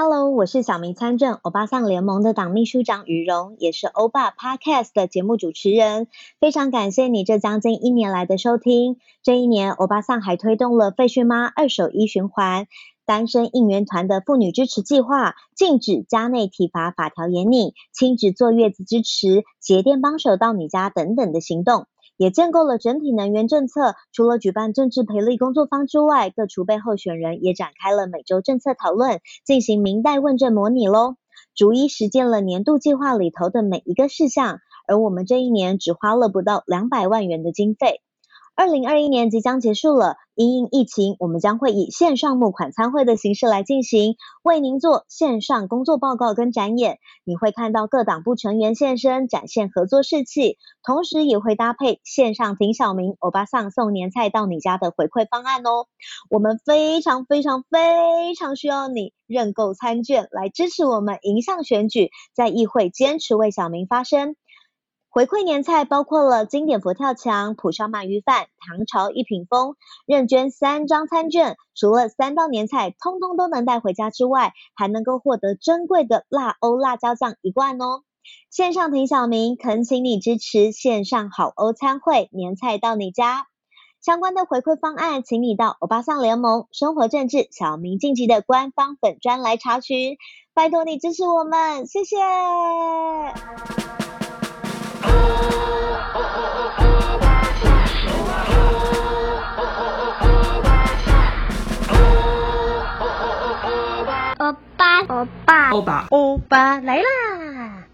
Hello，我是小明参政欧巴桑联盟的党秘书长于荣，也是欧巴 Podcast 的节目主持人。非常感谢你这将近一年来的收听。这一年，欧巴桑还推动了废墟妈二手衣循环、单身应援团的妇女支持计划、禁止家内体罚法条严拟、亲子坐月子支持、节电帮手到你家等等的行动。也建构了整体能源政策。除了举办政治培力工作坊之外，各储备候选人也展开了每周政策讨论，进行明代问政模拟喽，逐一实践了年度计划里头的每一个事项。而我们这一年只花了不到两百万元的经费。二零二一年即将结束了，因应疫情，我们将会以线上募款参会的形式来进行，为您做线上工作报告跟展演。你会看到各党部成员现身，展现合作士气，同时也会搭配线上挺小明欧巴桑送年菜到你家的回馈方案哦。我们非常非常非常需要你认购餐券来支持我们迎向选举，在议会坚持为小明发声。回馈年菜包括了经典佛跳墙、蒲烧鳗鱼饭、唐朝一品风，任捐三张餐券，除了三道年菜通通都能带回家之外，还能够获得珍贵的辣欧辣椒酱一罐哦。线上挺小明，恳请你支持线上好欧餐会，年菜到你家。相关的回馈方案，请你到欧巴桑联盟生活政治小明晋级的官方粉专来查询。拜托你支持我们，谢谢。欧巴，欧巴，来啦！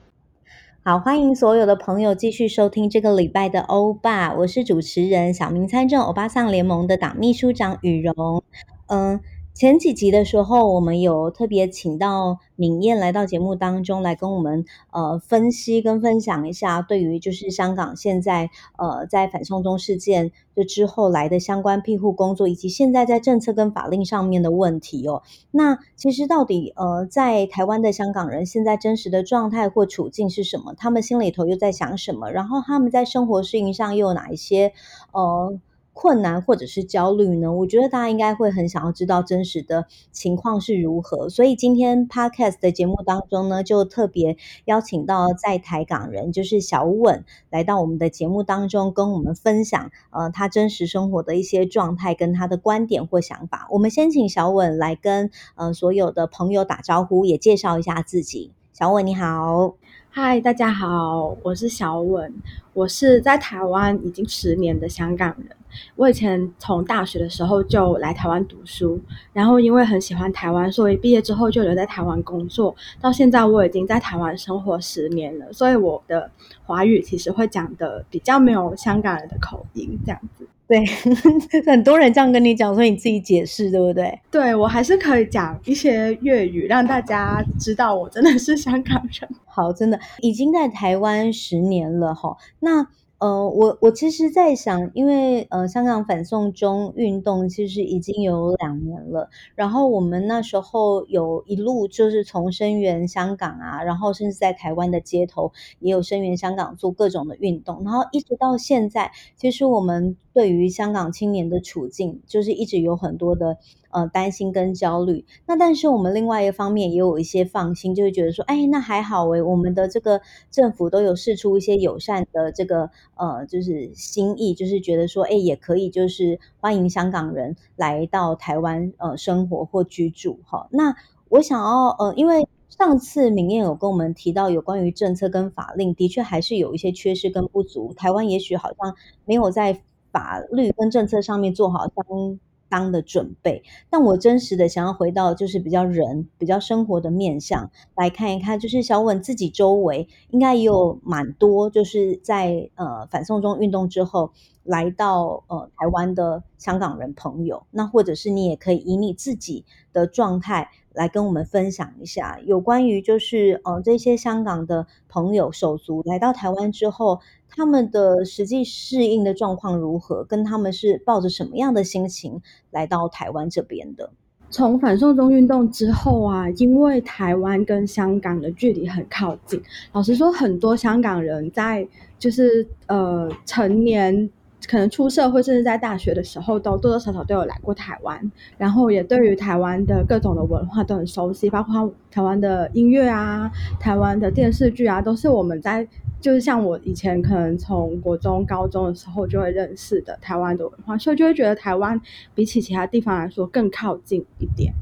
好，欢迎所有的朋友继续收听这个礼拜的欧巴，我是主持人小明参政欧巴桑联盟的党秘书长雨荣，嗯。前几集的时候，我们有特别请到敏燕来到节目当中来跟我们呃分析跟分享一下，对于就是香港现在呃在反送中事件就之后来的相关庇护工作，以及现在在政策跟法令上面的问题哦。那其实到底呃在台湾的香港人现在真实的状态或处境是什么？他们心里头又在想什么？然后他们在生活适应上又有哪一些呃？困难或者是焦虑呢？我觉得大家应该会很想要知道真实的情况是如何。所以今天 Podcast 的节目当中呢，就特别邀请到在台港人，就是小稳，来到我们的节目当中，跟我们分享呃他真实生活的一些状态跟他的观点或想法。我们先请小稳来跟呃所有的朋友打招呼，也介绍一下自己。小稳你好。嗨，大家好，我是小文，我是在台湾已经十年的香港人。我以前从大学的时候就来台湾读书，然后因为很喜欢台湾，所以毕业之后就留在台湾工作。到现在我已经在台湾生活十年了，所以我的华语其实会讲的比较没有香港人的口音，这样子。对，很多人这样跟你讲，所以你自己解释，对不对？对，我还是可以讲一些粤语，让大家知道我真的是香港人。好，真的已经在台湾十年了哈。那。呃，我我其实在想，因为呃，香港反送中运动其实已经有两年了，然后我们那时候有一路就是从声援香港啊，然后甚至在台湾的街头也有声援香港做各种的运动，然后一直到现在，其实我们对于香港青年的处境，就是一直有很多的。呃，担心跟焦虑。那但是我们另外一方面也有一些放心，就是觉得说，哎，那还好诶，我们的这个政府都有释出一些友善的这个呃，就是心意，就是觉得说，哎，也可以就是欢迎香港人来到台湾呃生活或居住哈。那我想要呃，因为上次敏燕有跟我们提到有关于政策跟法令，的确还是有一些缺失跟不足。台湾也许好像没有在法律跟政策上面做好相。当的准备，但我真实的想要回到就是比较人、比较生活的面向来看一看，就是小稳自己周围应该也有蛮多，就是在呃反送中运动之后来到呃台湾的香港人朋友，那或者是你也可以以你自己的状态来跟我们分享一下有关于就是呃这些香港的朋友手足来到台湾之后。他们的实际适应的状况如何？跟他们是抱着什么样的心情来到台湾这边的？从反送中运动之后啊，因为台湾跟香港的距离很靠近，老实说，很多香港人在就是呃成年。可能出社会甚至在大学的时候，都多多少少都有来过台湾，然后也对于台湾的各种的文化都很熟悉，包括台湾的音乐啊、台湾的电视剧啊，都是我们在就是像我以前可能从国中、高中的时候就会认识的台湾的文化，所以就会觉得台湾比起其他地方来说更靠近一点。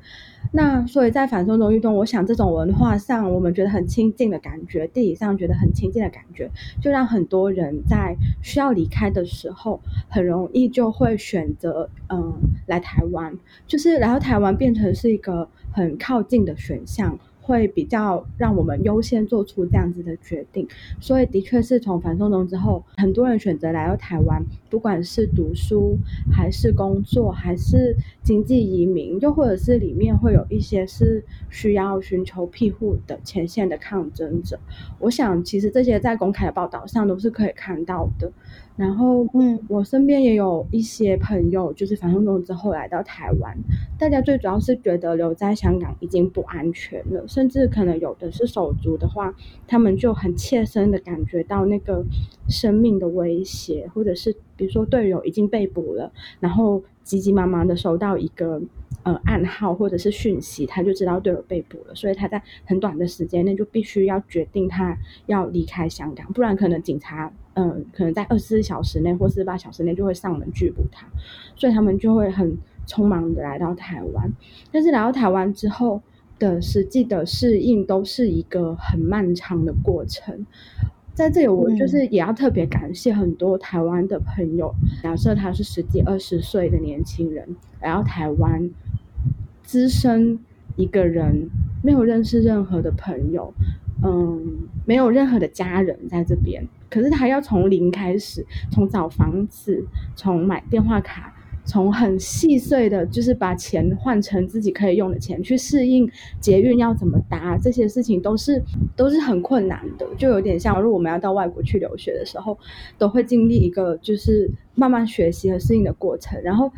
那所以在反送中运动，我想这种文化上我们觉得很亲近的感觉，地理上觉得很亲近的感觉，就让很多人在需要离开的时候，很容易就会选择嗯来台湾，就是来到台湾变成是一个很靠近的选项。会比较让我们优先做出这样子的决定，所以的确是从反送中之后，很多人选择来到台湾，不管是读书还是工作，还是经济移民，又或者是里面会有一些是需要寻求庇护的前线的抗争者。我想，其实这些在公开的报道上都是可以看到的。然后，嗯，我身边也有一些朋友，就是反送中之后来到台湾，大家最主要是觉得留在香港已经不安全了，甚至可能有的是手足的话，他们就很切身的感觉到那个生命的威胁，或者是比如说队友已经被捕了，然后急急忙忙的收到一个呃暗号或者是讯息，他就知道队友被捕了，所以他在很短的时间内就必须要决定他要离开香港，不然可能警察。嗯，可能在二十四小时内或四十八小时内就会上门拘捕他，所以他们就会很匆忙的来到台湾。但是来到台湾之后的实际的适应都是一个很漫长的过程。在这里，我就是也要特别感谢很多台湾的朋友。假设他是十几二十岁的年轻人来到台湾，资深一个人，没有认识任何的朋友，嗯，没有任何的家人在这边。可是他要从零开始，从找房子，从买电话卡，从很细碎的，就是把钱换成自己可以用的钱，去适应捷运要怎么搭，这些事情都是都是很困难的，就有点像如果我们要到外国去留学的时候，都会经历一个就是。慢慢学习和适应的过程，然后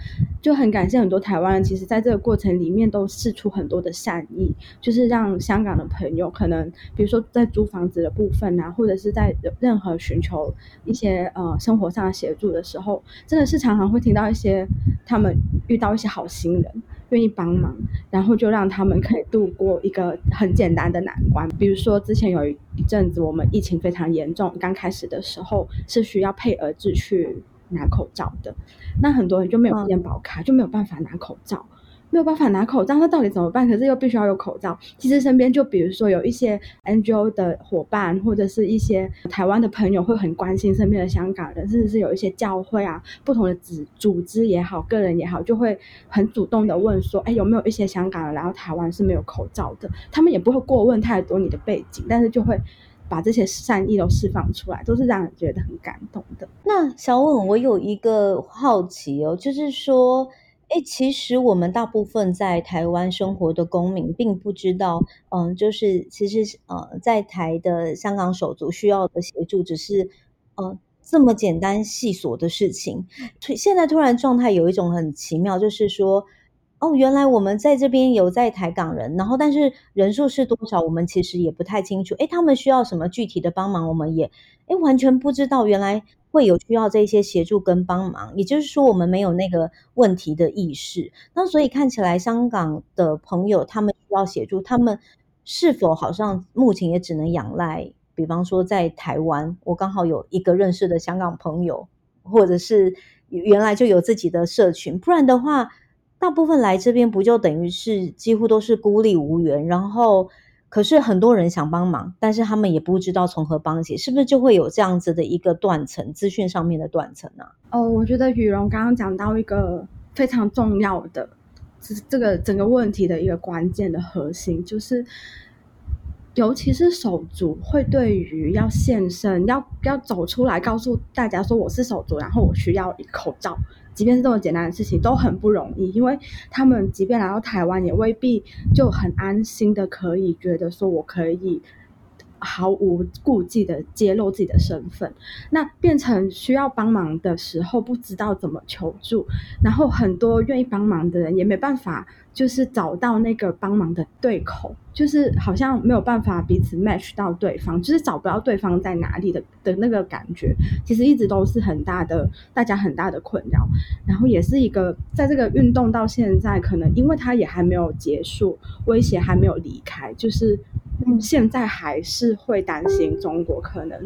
就很感谢很多台湾人，其实在这个过程里面都试出很多的善意，就是让香港的朋友可能，比如说在租房子的部分啊，或者是在任何寻求一些呃生活上的协助的时候，真的是常常会听到一些他们遇到一些好心人愿意帮忙，然后就让他们可以度过一个很简单的难关。比如说之前有一阵子我们疫情非常严重，刚开始的时候是需要配额制去。拿口罩的，那很多人就没有健保卡，嗯，就没有办法拿口罩，没有办法拿口罩，那到底怎么办？可是又必须要有口罩。其实身边就比如说有一些 NGO 的伙伴，或者是一些台湾的朋友，会很关心身边的香港人，甚至是有一些教会啊，不同的组组织也好，个人也好，就会很主动的问说，哎，有没有一些香港人来到台湾是没有口罩的？他们也不会过问太多你的背景，但是就会。把这些善意都释放出来，都是让人觉得很感动的。那小文，我有一个好奇哦，就是说，哎，其实我们大部分在台湾生活的公民，并不知道，嗯，就是其实呃，在台的香港手足需要的协助，只是呃这么简单细琐的事情。现在突然状态有一种很奇妙，就是说。哦，原来我们在这边有在台港人，然后但是人数是多少，我们其实也不太清楚。诶，他们需要什么具体的帮忙，我们也诶完全不知道。原来会有需要这些协助跟帮忙，也就是说我们没有那个问题的意识。那所以看起来香港的朋友他们需要协助，他们是否好像目前也只能仰赖，比方说在台湾，我刚好有一个认识的香港朋友，或者是原来就有自己的社群，不然的话。大部分来这边不就等于是几乎都是孤立无援，然后可是很多人想帮忙，但是他们也不知道从何帮起，是不是就会有这样子的一个断层，资讯上面的断层呢？哦，我觉得语蓉刚刚讲到一个非常重要的，这这个整个问题的一个关键的核心，就是尤其是手足会对于要现身，要要走出来告诉大家说我是手足，然后我需要一口罩。即便是这么简单的事情都很不容易，因为他们即便来到台湾，也未必就很安心的可以觉得说我可以毫无顾忌的揭露自己的身份，那变成需要帮忙的时候不知道怎么求助，然后很多愿意帮忙的人也没办法，就是找到那个帮忙的对口，就是好像没有办法彼此 match 到对方，就是找不到对方在哪里的的那个感觉，其实一直都是很大的大家很大的困扰，然后也是一个在这个运动到现在，可能因为它也还没有结束，威胁还没有离开，就是。嗯，现在还是会担心中国可能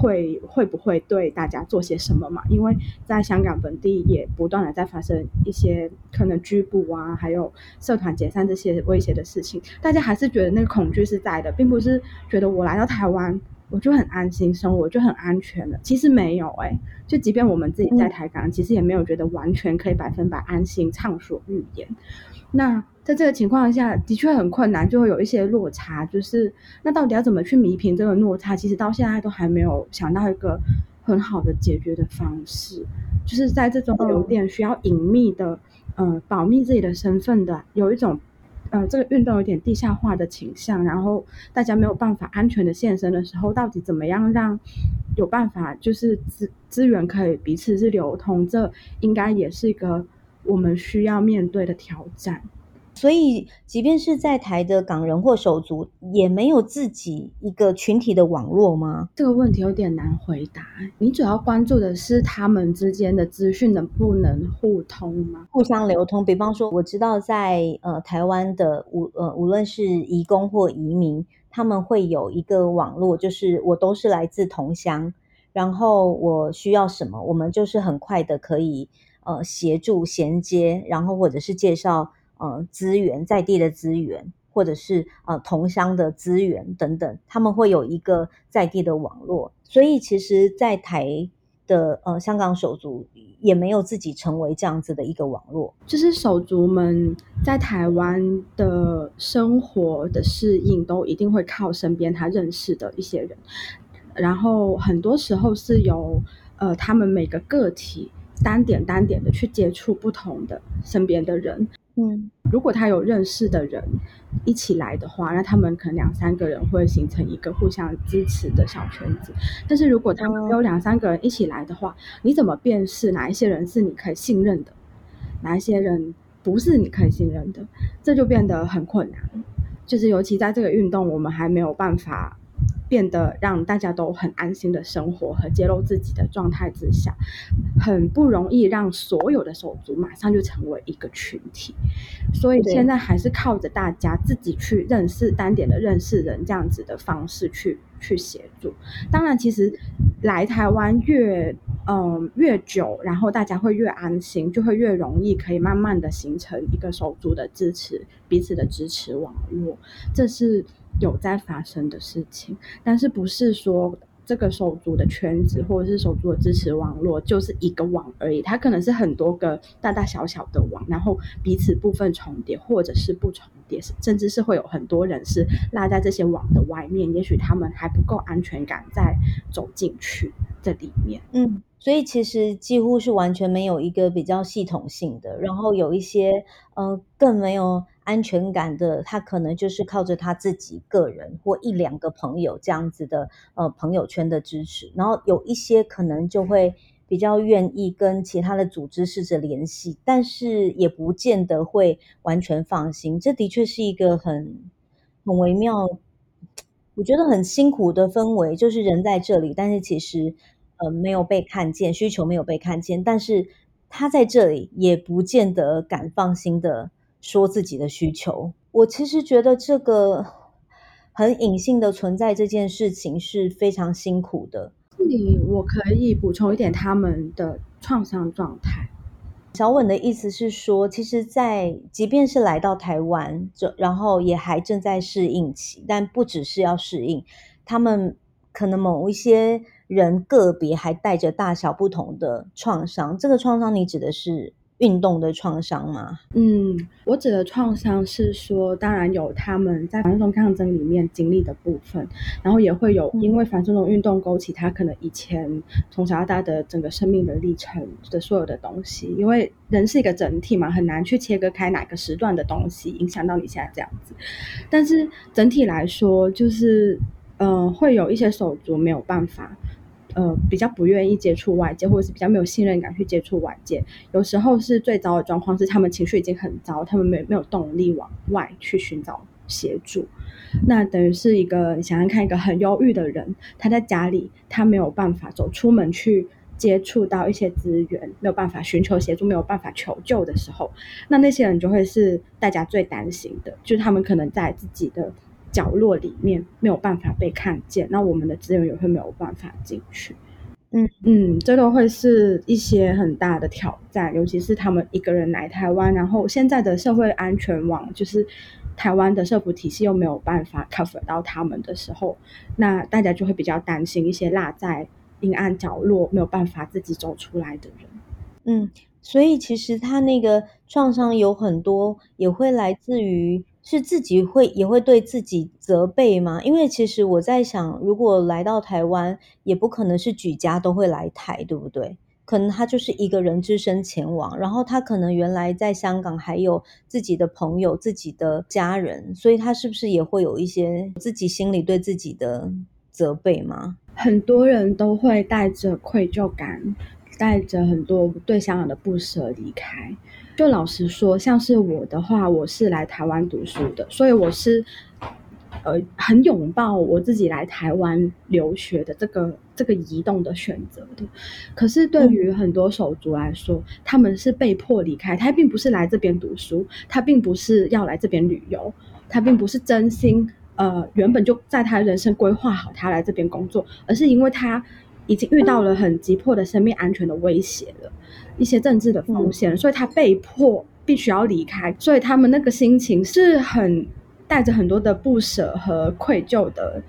会会不会对大家做些什么嘛？因为在香港本地也不断的在发生一些可能拘捕啊，还有社团解散这些威胁的事情，大家还是觉得那个恐惧是在的，并不是觉得我来到台湾我就很安心生活，就很安全了。其实没有哎、欸，就即便我们自己在台港，其实也没有觉得完全可以百分百安心畅所欲言。那在这个情况下的确很困难，就会有一些落差。就是那到底要怎么去弥平这个落差？其实到现在都还没有想到一个很好的解决的方式。就是在这种有点需要隐秘的，嗯、呃，保密自己的身份的，有一种呃，这个运动有点地下化的倾向，然后大家没有办法安全的现身的时候，到底怎么样让有办法就是资资源可以彼此是流通？这应该也是一个。我们需要面对的挑战，所以即便是在台的港人或手足，也没有自己一个群体的网络吗？这个问题有点难回答。你主要关注的是他们之间的资讯能不能互通吗？互相流通。比方说，我知道在呃台湾的无呃无论是移工或移民，他们会有一个网络，就是我都是来自同乡，然后我需要什么，我们就是很快的可以。呃，协助衔接，然后或者是介绍呃资源，在地的资源，或者是呃同乡的资源等等，他们会有一个在地的网络。所以，其实，在台的呃香港手足也没有自己成为这样子的一个网络。就是手足们在台湾的生活的适应，都一定会靠身边他认识的一些人，然后很多时候是由呃他们每个个体。单点单点的去接触不同的身边的人，嗯，如果他有认识的人一起来的话，那他们可能两三个人会形成一个互相支持的小圈子。但是如果他们有两三个人一起来的话，你怎么辨识哪一些人是你可以信任的，哪一些人不是你可以信任的？这就变得很困难。就是尤其在这个运动，我们还没有办法。变得让大家都很安心的生活和揭露自己的状态之下，很不容易让所有的手足马上就成为一个群体，所以现在还是靠着大家自己去认识单点的认识人这样子的方式去去协助。当然，其实来台湾越嗯越久，然后大家会越安心，就会越容易可以慢慢的形成一个手足的支持，彼此的支持网络，这是。有在发生的事情，但是不是说这个手足的圈子或者是手足的支持网络就是一个网而已，它可能是很多个大大小小的网，然后彼此部分重叠或者是不重叠，甚至是会有很多人是落在这些网的外面，也许他们还不够安全感再走进去这里面。嗯，所以其实几乎是完全没有一个比较系统性的，然后有一些呃更没有。安全感的，他可能就是靠着他自己个人或一两个朋友这样子的呃朋友圈的支持，然后有一些可能就会比较愿意跟其他的组织试着联系，但是也不见得会完全放心。这的确是一个很很微妙，我觉得很辛苦的氛围，就是人在这里，但是其实呃没有被看见，需求没有被看见，但是他在这里也不见得敢放心的。说自己的需求，我其实觉得这个很隐性的存在这件事情是非常辛苦的。这里我可以补充一点他们的创伤状态。小稳的意思是说，其实，在即便是来到台湾，这然后也还正在适应期，但不只是要适应，他们可能某一些人个别还带着大小不同的创伤。这个创伤，你指的是？运动的创伤吗？嗯，我指的创伤是说，当然有他们在反送中抗争里面经历的部分，然后也会有因为反送中运动勾起他可能以前从小到大的整个生命的历程的所有的东西，因为人是一个整体嘛，很难去切割开哪个时段的东西影响到你现在这样子。但是整体来说，就是嗯、呃，会有一些手足没有办法，呃，比较不愿意接触外界，或者是比较没有信任感去接触外界。有时候是最糟的状况是，他们情绪已经很糟，他们没没有动力往外去寻找协助。那等于是一个你想想看，一个很忧郁的人，他在家里，他没有办法走出门去接触到一些资源，没有办法寻求协助，没有办法求救的时候，那那些人就会是大家最担心的，就是他们可能在自己的角落里面没有办法被看见，那我们的资源也会没有办法进去。嗯嗯，这都会是一些很大的挑战，尤其是他们一个人来台湾，然后现在的社会安全网就是。台湾的社福体系又没有办法 cover 到他们的时候，那大家就会比较担心一些落在阴暗角落没有办法自己走出来的人。嗯，所以其实他那个创伤有很多，也会来自于是自己会也会对自己责备吗？因为其实我在想，如果来到台湾，也不可能是举家都会来台，对不对？可能他就是一个人只身前往，然后他可能原来在香港还有自己的朋友、自己的家人，所以他是不是也会有一些自己心里对自己的责备吗？很多人都会带着愧疚感，带着很多对香港的不舍离开。就老实说，像是我的话，我是来台湾读书的，所以我是。呃，很拥抱我自己来台湾留学的这个这个移动的选择的，可是对于很多手足来说，嗯、他们是被迫离开，他并不是来这边读书，他并不是要来这边旅游，他并不是真心呃原本就在他人生规划好他来这边工作，而是因为他已经遇到了很急迫的生命安全的威胁了，一些政治的风险，嗯、所以他被迫必须要离开，所以他们那个心情是很。带着很多的不舍和愧疚的，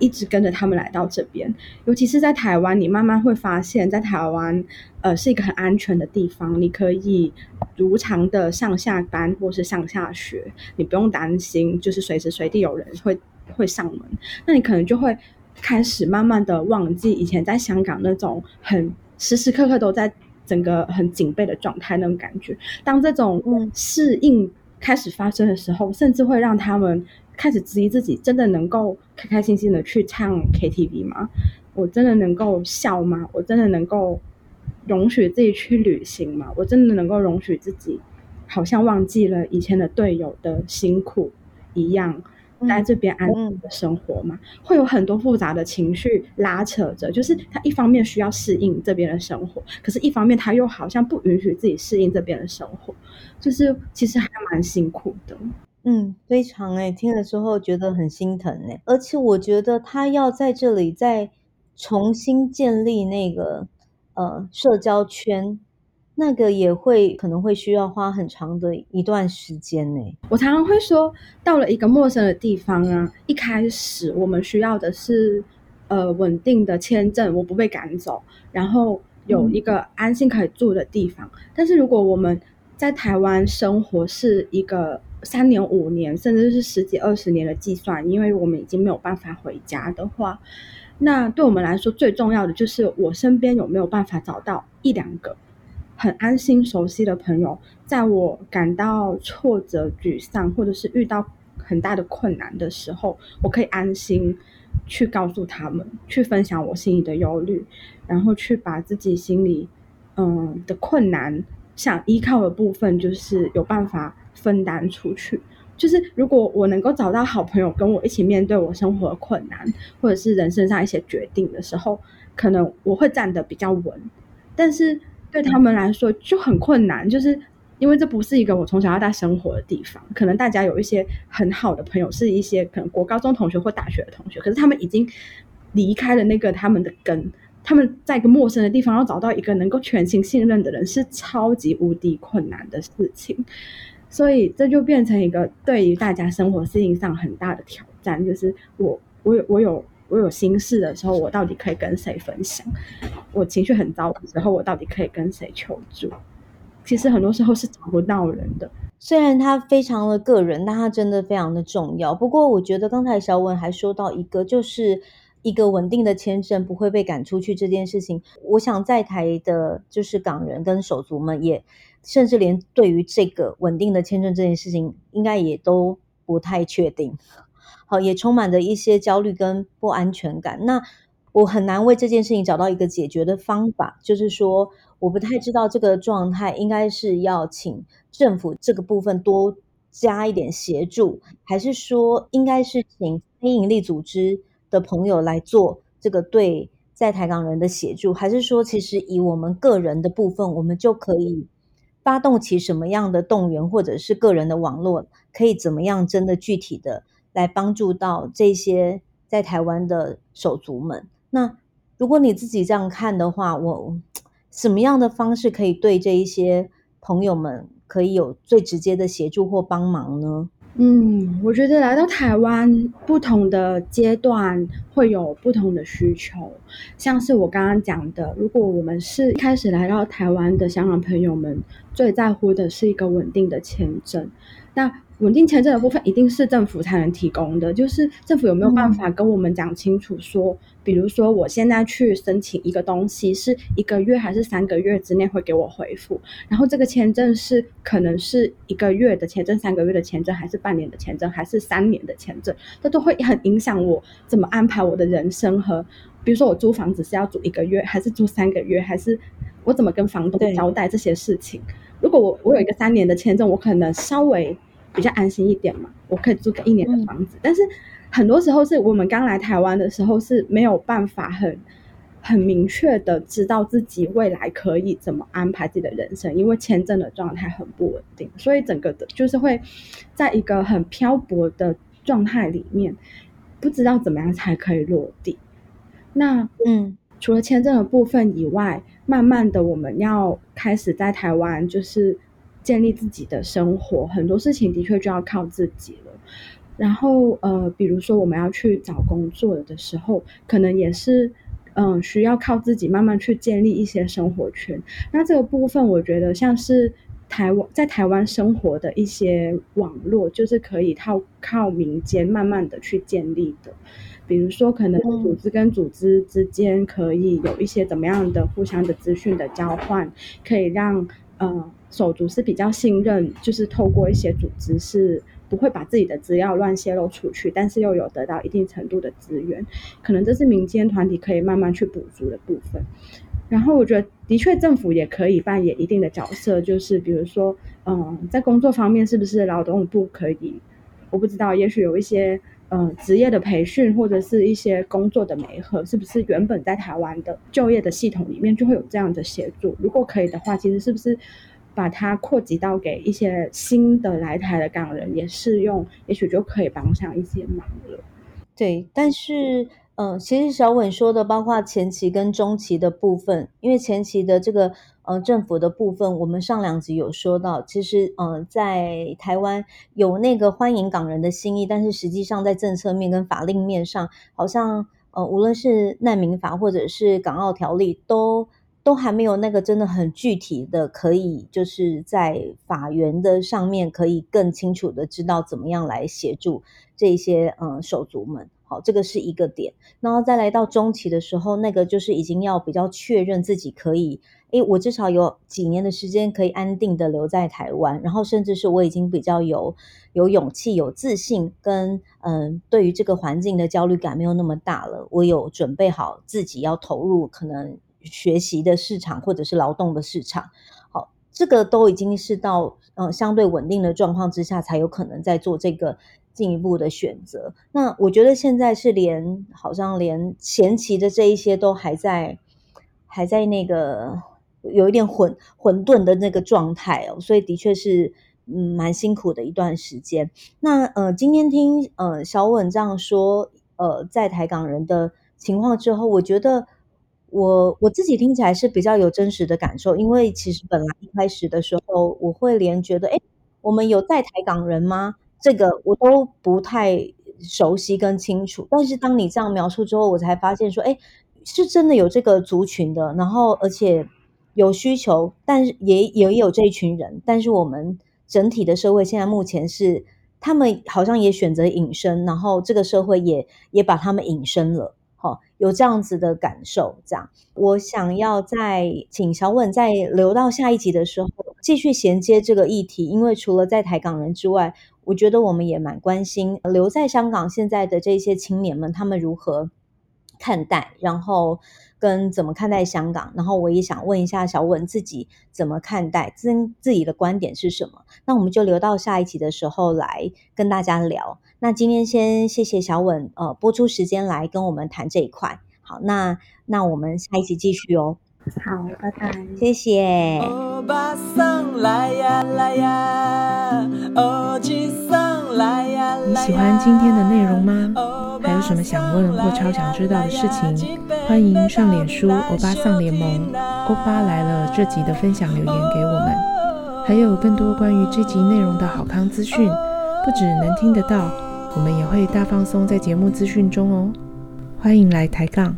一直跟着他们来到这边。尤其是在台湾，你慢慢会发现，在台湾，呃，是一个很安全的地方，你可以如常的上下班或是上下学，你不用担心，就是随时随地有人会会上门。那你可能就会开始慢慢的忘记以前在香港那种很时时刻刻都在整个很警备的状态那种感觉。当这种适应。开始发生的时候，甚至会让他们开始质疑自己：真的能够开开心心的去唱 KTV 吗？我真的能够笑吗？我真的能够容许自己去旅行吗？我真的能够容许自己好像忘记了以前的队友的辛苦一样？在这边安稳的生活嘛，会有很多复杂的情绪拉扯着。就是他一方面需要适应这边的生活，可是一方面他又好像不允许自己适应这边的生活，就是其实还蛮辛苦的。嗯，非常哎、欸，听了之后觉得很心疼哎、欸，而且我觉得他要在这里再重新建立那个呃社交圈。那个也会可能会需要花很长的一段时间呢。我常常会说，到了一个陌生的地方啊，一开始我们需要的是呃稳定的签证，我不被赶走，然后有一个安心可以住的地方。嗯。但是如果我们在台湾生活是一个三年、五年，甚至是十几、二十年的计算，因为我们已经没有办法回家的话，那对我们来说最重要的就是我身边有没有办法找到一两个。很安心、熟悉的朋友，在我感到挫折、沮丧，或者是遇到很大的困难的时候，我可以安心去告诉他们，去分享我心里的忧虑，然后去把自己心里嗯的困难想依靠的部分，就是有办法分担出去。就是如果我能够找到好朋友跟我一起面对我生活的困难，或者是人生上一些决定的时候，可能我会站得比较稳，但是。对他们来说就很困难，就是因为这不是一个我从小到大生活的地方。可能大家有一些很好的朋友，是一些可能国高中同学或大学的同学，可是他们已经离开了那个他们的根，他们在一个陌生的地方要找到一个能够全心信任的人，是超级无敌困难的事情。所以这就变成一个对于大家生活适应上很大的挑战，就是我我有我有。我有心事的时候，我到底可以跟谁分享？我情绪很糟的时候，我到底可以跟谁求助？其实很多时候是找不到人的。虽然他非常的个人，但他真的非常的重要。不过，我觉得刚才小文还说到一个，就是一个稳定的签证不会被赶出去这件事情。我想在台的，就是港人跟手足们也，甚至连对于这个稳定的签证这件事情，应该也都不太确定。好，也充满着一些焦虑跟不安全感。那我很难为这件事情找到一个解决的方法，就是说，我不太知道这个状态应该是要请政府这个部分多加一点协助，还是说应该是请非营利组织的朋友来做这个对在台港人的协助，还是说其实以我们个人的部分，我们就可以发动起什么样的动员，或者是个人的网络，可以怎么样真的具体的来帮助到这些在台湾的手足们？那如果你自己这样看的话，我什么样的方式可以对这一些朋友们可以有最直接的协助或帮忙呢？嗯，我觉得来到台湾，不同的阶段会有不同的需求。像是我刚刚讲的，如果我们是一开始来到台湾的香港朋友们，最在乎的是一个稳定的签证。那稳定签证的部分一定是政府才能提供的，就是政府有没有办法跟我们讲清楚说，说、嗯，比如说我现在去申请一个东西，是一个月还是三个月之内会给我回复？然后这个签证是可能是一个月的签证、三个月的签证，还是半年的签证，还是三年的签证？这都会很影响我怎么安排我的人生和，比如说我租房子是要租一个月，还是租三个月，还是我怎么跟房东交代这些事情？如果我我有一个三年的签证，我可能稍微。比较安心一点嘛，我可以租个一年的房子。嗯。但是很多时候是我们刚来台湾的时候是没有办法很很明确的知道自己未来可以怎么安排自己的人生，因为签证的状态很不稳定，所以整个的就是会在一个很漂泊的状态里面，不知道怎么样才可以落地。那嗯，除了签证的部分以外，慢慢的我们要开始在台湾就是。建立自己的生活，很多事情的确就要靠自己了。然后，呃，比如说我们要去找工作的时候，可能也是，嗯、呃，需要靠自己慢慢去建立一些生活圈。那这个部分，我觉得像是台湾在台湾生活的一些网络，就是可以靠靠民间慢慢的去建立的。比如说，可能组织跟组织之间可以有一些怎么样的互相的资讯的交换，可以让。呃，手足是比较信任，就是透过一些组织是不会把自己的资料乱泄露出去，但是又有得到一定程度的资源，可能这是民间团体可以慢慢去补足的部分。然后我觉得，的确政府也可以扮演一定的角色，就是比如说，嗯、在工作方面是不是劳动部可以，我不知道，也许有一些。嗯、职业的培训或者是一些工作的媒合，是不是原本在台湾的就业的系统里面就会有这样的协助？如果可以的话，其实是不是把它扩及到给一些新的来台的港人也适用，也许就可以帮上一些忙了。对，但是。嗯，其实小稳说的，包括前期跟中期的部分，因为前期的这个呃政府的部分，我们上两集有说到，其实呃在台湾有那个欢迎港人的心意，但是实际上在政策面跟法令面上，好像呃无论是难民法或者是港澳条例，都都还没有那个真的很具体的，可以就是在法源的上面可以更清楚的知道怎么样来协助这些嗯手足们。好，这个是一个点，然后再来到中期的时候，那个就是已经要比较确认自己可以，诶，我至少有几年的时间可以安定的留在台湾，然后甚至是我已经比较有有勇气、有自信，跟嗯，对于这个环境的焦虑感没有那么大了，我有准备好自己要投入可能学习的市场或者是劳动的市场。好，这个都已经是到嗯相对稳定的状况之下，才有可能在做这个。进一步的选择，那我觉得现在是连好像连前期的这一些都还在还在那个有一点混混沌的那个状态哦，所以的确是嗯蛮辛苦的一段时间。那呃今天听呃小稳这样说呃在台港人的情况之后，我觉得我我自己听起来是比较有真实的感受，因为其实本来一开始的时候我会连觉得哎我们有在台港人吗？这个我都不太熟悉跟清楚，但是当你这样描述之后，我才发现说，哎，是真的有这个族群的，然后而且有需求，但是也也有这一群人，但是我们整体的社会现在目前是，他们好像也选择隐身，然后这个社会也也把他们隐身了。好、哦，有这样子的感受，这样，我想要再请小稳再留到下一集的时候，继续衔接这个议题，因为除了在台港人之外，我觉得我们也蛮关心留在香港现在的这些青年们，他们如何看待，然后跟怎么看待香港。然后我也想问一下小文自己怎么看待，自自己的观点是什么？那我们就留到下一集的时候来跟大家聊。那今天先谢谢小稳，呃，播出时间来跟我们谈这一块。好，那那我们下一集继续哦。好，拜拜，谢谢。欧巴桑来呀来呀，欧吉桑来呀来呀。你喜欢今天的内容吗？还有什么想问或超想知道的事情？欢迎上脸书欧巴桑联盟，欧巴来了这集的分享留言给我们。还有更多关于这集内容的好康资讯，不只能听得到，我们也会大放松在节目资讯中哦。欢迎来抬杠。